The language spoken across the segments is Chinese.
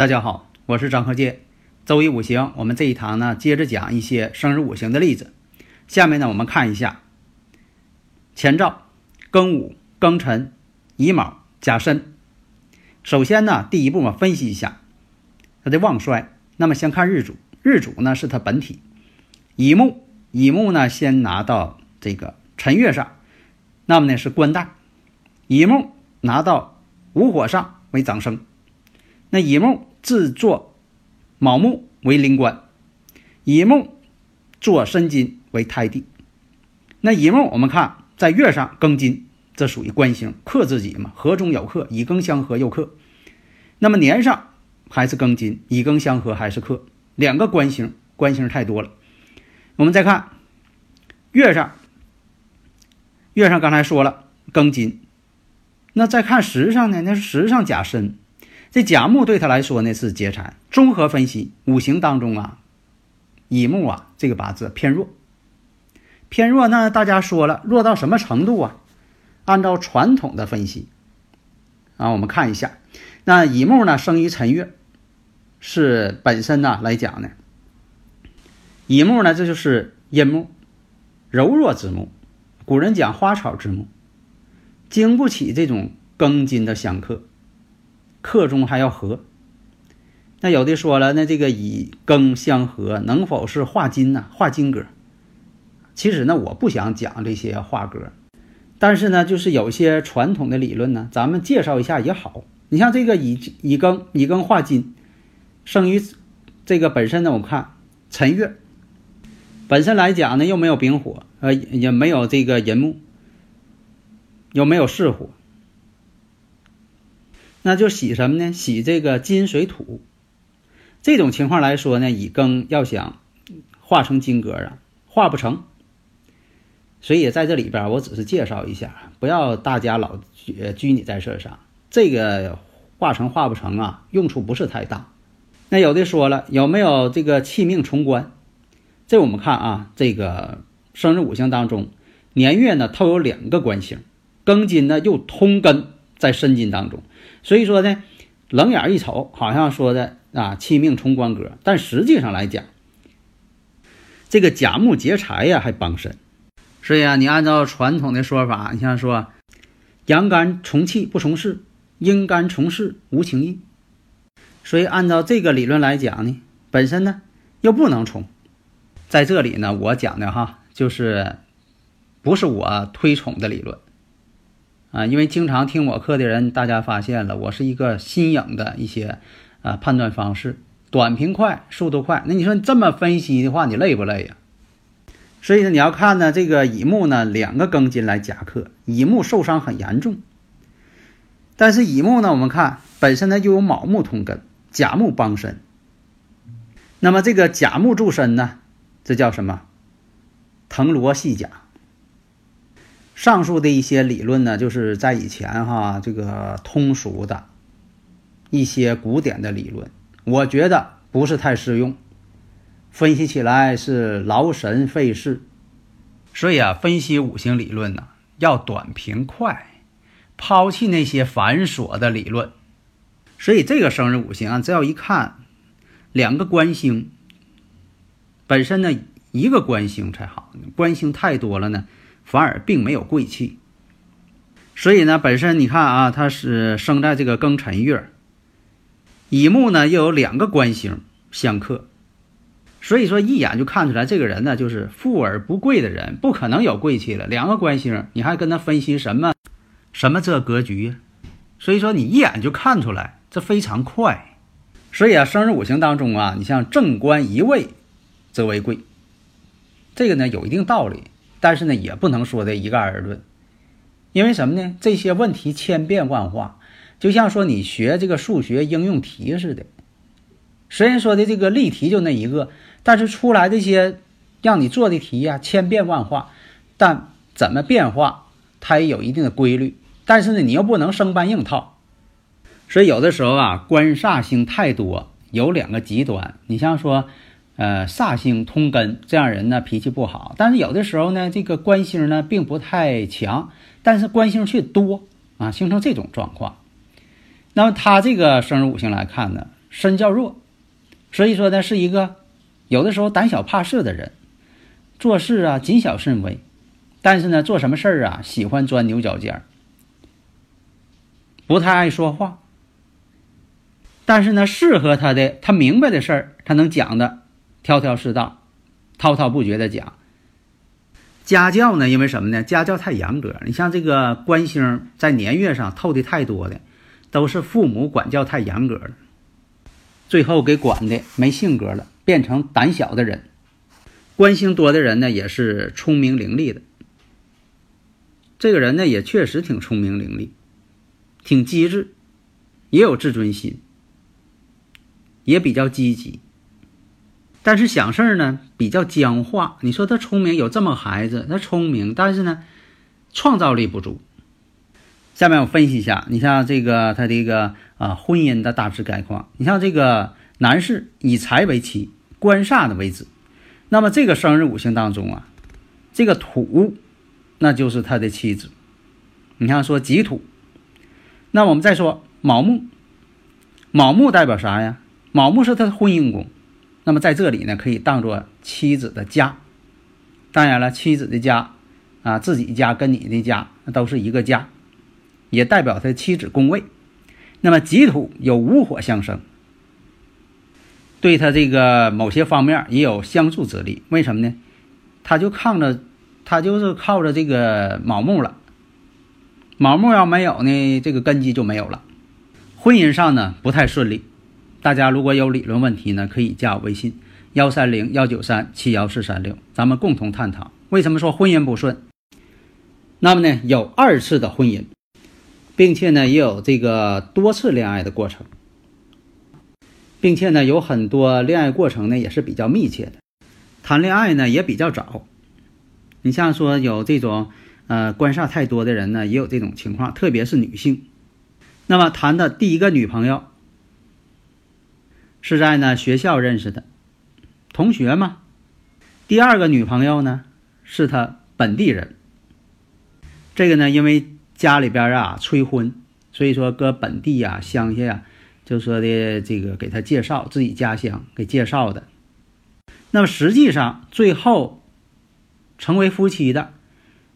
大家好，我是张鹤剑。周易五行，我们这一堂呢，接着讲一些生日五行的例子。下面呢，我们看一下前兆：庚午、庚辰、乙卯、甲申。首先呢，第一步嘛，分析一下它的旺衰。那么先看日主，日主呢是它本体乙木，乙木呢先拿到这个辰月上，那么呢是官带，乙木拿到午火上为长生。那乙木制作卯木为临官，乙木做申金为胎地。那乙木我们看在月上庚金，这属于官星，克自己嘛，合中有克，乙庚相合又克。那么年上还是庚金，乙庚相合还是克，两个官星，官星太多了。我们再看月上，月上刚才说了庚金，那再看时上呢？那是时上甲申。这甲木对他来说呢是劫财。综合分析五行当中啊，乙木啊这个八字偏弱，偏弱。那大家说了，弱到什么程度啊？按照传统的分析啊，我们看一下，那乙木呢生于辰月，是本身呢来讲呢，乙木呢这就是阴木，柔弱之木。古人讲花草之木，经不起这种庚金的相克。克中还要合，那有的说了，那这个乙庚相合能否是化金呢？化金格？其实呢，我不想讲这些化格，但是呢，就是有些传统的理论呢，咱们介绍一下也好。你像这个乙乙庚乙庚化金，生于这个本身呢，我看辰月本身来讲呢，又没有丙火，呃，也没有这个寅木，又没有巳火。那就喜什么呢？喜这个金水土，这种情况来说呢，乙庚要想化成金格啊，化不成。所以在这里边，我只是介绍一下，不要大家老拘拘泥在这上。这个化成化不成啊，用处不是太大。那有的说了，有没有这个气命冲官？这我们看啊，这个生日五行当中，年月呢，它有两个官星，庚金呢又通根在申金当中。所以说呢，冷眼一瞅，好像说的啊，气命冲官格，但实际上来讲，这个甲木劫财呀，还帮身。所以啊，你按照传统的说法，你像说阳干从气不从事，阴干从事无情义。所以按照这个理论来讲呢，本身呢又不能冲。在这里呢，我讲的哈，就是不是我推崇的理论。啊，因为经常听我课的人，大家发现了，我是一个新颖的一些啊判断方式，短平快，速度快。那你说你这么分析的话，你累不累呀？所以呢，你要看呢，这个乙木呢，两个庚金来夹克，乙木受伤很严重。但是乙木呢，我们看本身呢就有卯木通根，甲木帮身。那么这个甲木助身呢，这叫什么？藤萝系甲。上述的一些理论呢，就是在以前哈这个通俗的一些古典的理论，我觉得不是太适用，分析起来是劳神费事。所以啊，分析五行理论呢，要短平快，抛弃那些繁琐的理论。所以这个生日五行啊，只要一看两个官星，本身呢一个官星才好，官星太多了呢。反而并没有贵气，所以呢，本身你看啊，它是生在这个庚辰月，乙木呢又有两个官星相克，所以说一眼就看出来这个人呢就是富而不贵的人，不可能有贵气了。两个官星，你还跟他分析什么什么这格局呀？所以说你一眼就看出来，这非常快。所以啊，生日五行当中啊，你像正官一位则为贵，这个呢有一定道理，但是呢也不能说的一概而论，因为什么呢？这些问题千变万化，就像说你学这个数学应用题似的，虽然说的这个例题就那一个，但是出来这些让你做的题呀千变万化，但怎么变化它也有一定的规律，但是呢你又不能生搬硬套，所以有的时候啊官煞星太多，有两个极端，你像说。呃，煞星通根，这样人呢脾气不好。但是有的时候呢，这个官星呢并不太强，但是官星却多啊，形成这种状况。那么他这个生日五行来看呢，身较弱，所以说呢是一个有的时候胆小怕事的人，做事啊谨小慎微，但是呢做什么事儿啊喜欢钻牛角尖儿，不太爱说话。但是呢适合他的，他明白的事儿，他能讲的。条条是道，滔滔不绝的讲。家教呢？因为什么呢？家教太严格。你像这个官星在年月上透的太多的，都是父母管教太严格了，最后给管的没性格了，变成胆小的人。官星多的人呢，也是聪明伶俐的。这个人呢，也确实挺聪明伶俐，挺机智，也有自尊心，也比较积极。但是想事儿呢比较僵化。你说他聪明，有这么孩子，他聪明，但是呢，创造力不足。下面我分析一下，你像这个他这个啊婚姻的大致概况。你像这个男士以财为妻，官煞的位子，那么这个生日五行当中啊，这个土那就是他的妻子。你像说己土，那我们再说卯木，卯木代表啥呀？卯木是他的婚姻宫。那么在这里呢，可以当做妻子的家。当然了，妻子的家，啊，自己家跟你的家都是一个家，也代表他妻子宫位。那么己土有午火相生，对他这个某些方面也有相助之力。为什么呢？他就靠着，他就是靠着这个卯木了。卯木要没有呢，这个根基就没有了。婚姻上呢，不太顺利。大家如果有理论问题呢，可以加我微信幺三零幺九三七幺四三六，咱们共同探讨为什么说婚姻不顺。那么呢，有二次的婚姻，并且呢也有这个多次恋爱的过程，并且呢有很多恋爱过程呢也是比较密切的，谈恋爱呢也比较早。你像说有这种呃官煞太多的人呢，也有这种情况，特别是女性。那么谈的第一个女朋友。是在呢学校认识的，同学嘛。第二个女朋友呢，是他本地人。这个呢，因为家里边啊催婚，所以说搁本地呀、乡下呀，就说的这个给他介绍自己家乡给介绍的。那么实际上最后成为夫妻的，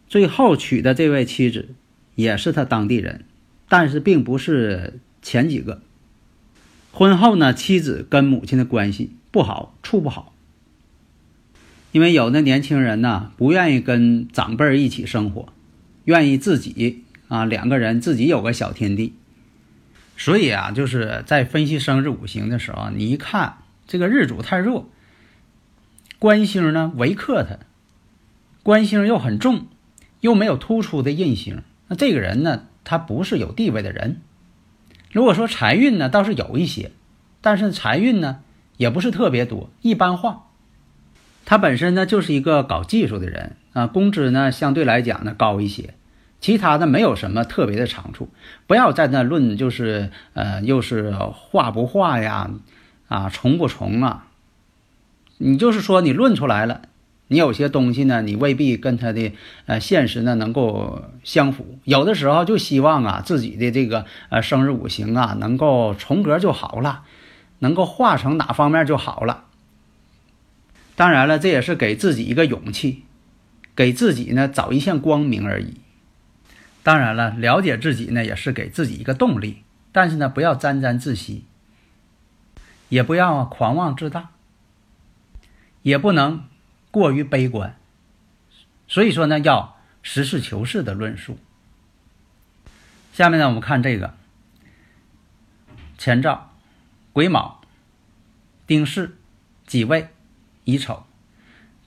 最后娶的这位妻子也是他当地人，但是并不是前几个。婚后呢，妻子跟母亲的关系不好，处不好。因为有的年轻人呢，不愿意跟长辈一起生活，愿意自己啊两个人自己有个小天地。所以啊，就是在分析生日五行的时候，你一看这个日主太弱，官星呢为克他，官星又很重，又没有突出的印星，那这个人呢，他不是有地位的人。如果说财运呢，倒是有一些，但是财运呢也不是特别多，一般化。他本身呢就是一个搞技术的人啊，工资呢相对来讲呢高一些，其他的没有什么特别的长处。不要在那论，就是呃，又是画不画呀，啊，重不重啊？你就是说你论出来了。你有些东西呢，你未必跟他的呃现实呢能够相符。有的时候就希望啊自己的这个呃生日五行啊能够重格就好了，能够化成哪方面就好了。当然了，这也是给自己一个勇气，给自己呢找一线光明而已。当然了，了解自己呢也是给自己一个动力，但是呢不要沾沾自喜，也不要狂妄自大，也不能。过于悲观，所以说呢，要实事求是的论述。下面呢，我们看这个。前兆：癸卯、丁巳、己未、乙丑。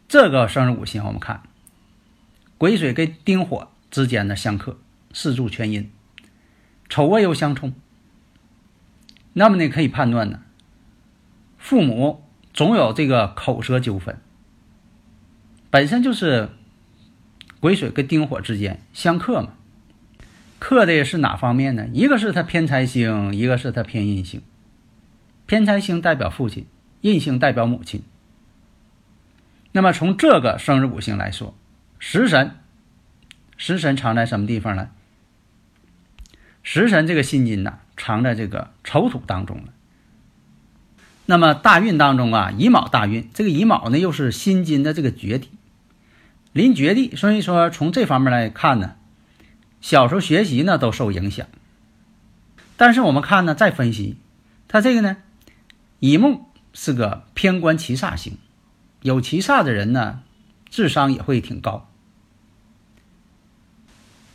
这个生日五行我们看，癸水跟丁火之间的相克，四柱全阴，丑未又相冲。那么呢，可以判断呢，父母总有这个口舌纠纷，本身就是癸水跟丁火之间相克嘛。克的是哪方面呢？一个是他偏财星，一个是他偏印星。偏财星代表父亲，印星代表母亲。那么从这个生日五行来说，食神，食神藏在什么地方呢？食神这个辛金呐，藏在这个丑土当中了。那么大运当中啊，乙卯大运，这个乙卯呢又是辛金的这个绝地，临绝地，所以说从这方面来看呢。小时候学习呢都受影响，但是我们看呢再分析，他这个呢，乙木是个偏官七煞星，有七煞的人呢，智商也会挺高，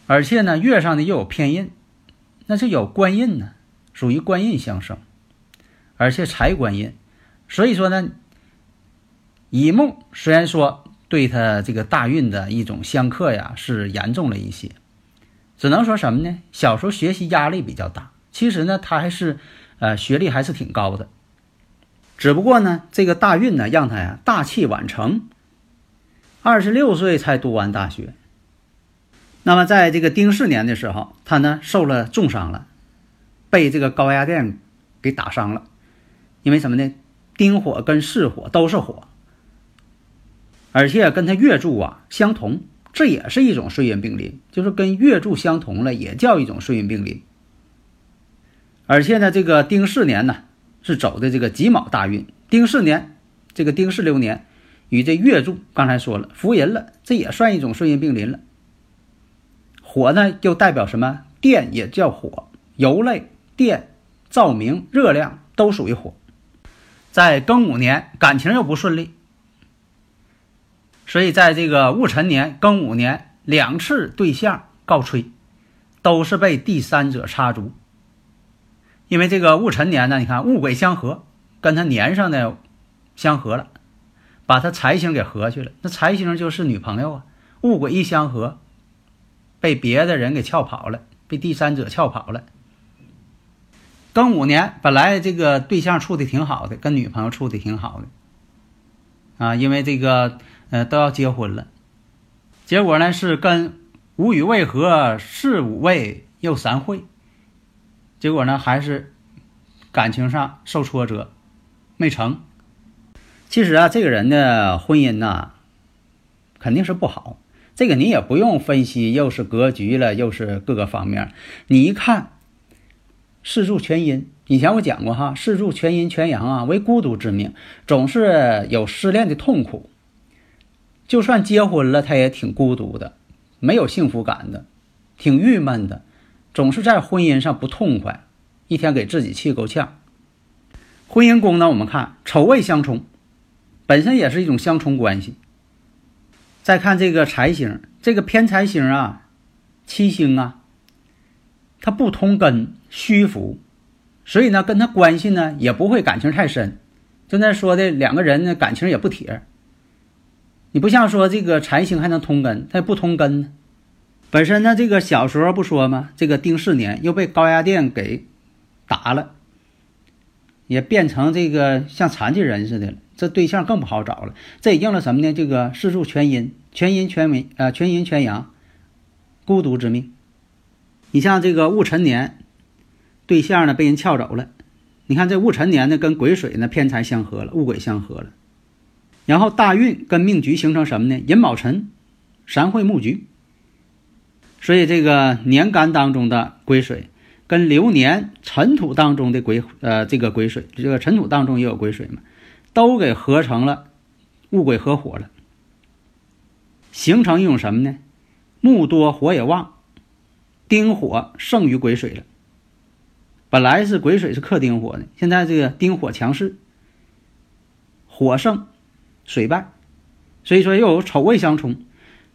而且呢月上呢又有偏印，那是有官印呢，属于官印相生，而且财官印，所以说呢，乙木虽然说对他这个大运的一种相克呀是严重了一些。只能说什么呢？小时候学习压力比较大，其实呢，他还是，呃，学历还是挺高的。只不过呢，这个大运呢，让他呀大器晚成，二十六岁才读完大学。那么在这个丁巳年的时候，他呢受了重伤了，被这个高压电给打伤了。因为什么呢？丁火跟巳火都是火，而且跟他月柱啊相同。这也是一种岁运并临，就是跟月柱相同了，也叫一种岁运并临。而且呢，这个丁巳年呢是走的这个己卯大运，丁巳年这个丁巳流年与这月柱刚才说了福人了，这也算一种岁运并临了。火呢又代表什么？电也叫火，油类、电、照明、热量都属于火。在庚午年感情又不顺利。所以，在这个戊辰年、庚午年两次对象告吹，都是被第三者插足。因为这个戊辰年呢，你看戊癸相合，跟他年上的相合了，把他财星给合去了。那财星就是女朋友啊。戊癸一相合，被别的人给撬跑了，被第三者撬跑了。庚午年本来这个对象处的挺好的，跟女朋友处的挺好的啊，因为这个。呃，都要结婚了，结果呢是跟无与未合，四五位又三会，结果呢还是感情上受挫折，没成。其实啊，这个人的婚姻呐，肯定是不好。这个你也不用分析，又是格局了，又是各个方面。你一看四柱全阴，以前我讲过哈，四柱全阴全阳啊，为孤独之命，总是有失恋的痛苦。就算结婚了，他也挺孤独的，没有幸福感的，挺郁闷的，总是在婚姻上不痛快，一天给自己气够呛。婚姻宫呢，我们看丑未相冲，本身也是一种相冲关系。再看这个财星，这个偏财星啊，七星啊，它不通根，虚浮，所以呢，跟他关系呢也不会感情太深。就那说的两个人呢，感情也不铁。你不像说这个财星还能通根，它不通根。本身呢，这个小时候不说吗？这个丁巳年又被高压电给打了，也变成这个像残疾人似的了。这对象更不好找了。这也应了什么呢？这个四柱全阴，全阴全阴啊，全阴全阳，孤独之命。你像这个戊辰年，对象呢被人撬走了。你看这戊辰年呢跟癸水呢偏财相合了，戊癸相合了。然后大运跟命局形成什么呢？寅卯辰，三会木局。所以这个年干当中的癸水，跟流年尘土当中的癸呃这个癸水，这个尘土当中也有癸水嘛，都给合成了戊癸合火了，形成一种什么呢？木多火也旺，丁火胜于癸水了。本来是癸水是克丁火的，现在这个丁火强势，火盛。水败，所以说又有丑未相冲，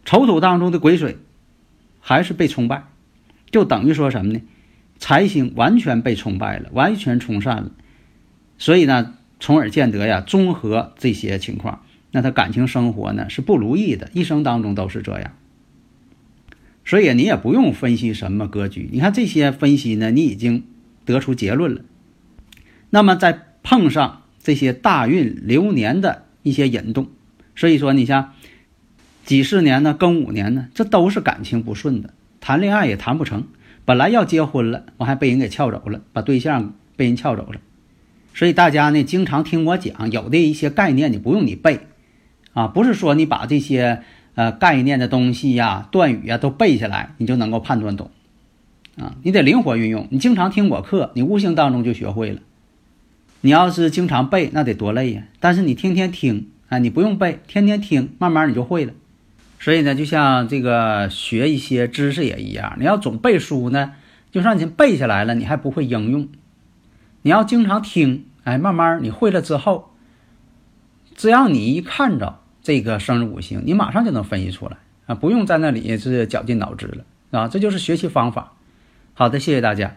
丑土当中的癸水还是被冲败，就等于说什么呢？财星完全被冲败了，完全冲散了。所以呢，从而见得呀，综合这些情况，那他感情生活呢是不如意的，一生当中都是这样。所以你也不用分析什么格局，你看这些分析呢，你已经得出结论了。那么在碰上这些大运流年的一些引动，所以说你像几十年呢、庚五年呢，这都是感情不顺的，谈恋爱也谈不成。本来要结婚了，我还被人给撬走了，把对象被人撬走了。所以大家呢，经常听我讲，有的一些概念你不用你背啊，不是说你把这些。呃，概念的东西呀，断语呀，都背下来，你就能够判断懂，啊，你得灵活运用。你经常听我课，你悟性当中就学会了。你要是经常背，那得多累呀。但是你天天听，啊，你不用背，天天听，慢慢你就会了。所以呢，就像这个学一些知识也一样，你要总背书呢，就算你背下来了，你还不会应用。你要经常听，哎，慢慢你会了之后，只要你一看着。这个生日五行，你马上就能分析出来啊，不用在那里是绞尽脑汁了啊，这就是学习方法。好的，谢谢大家。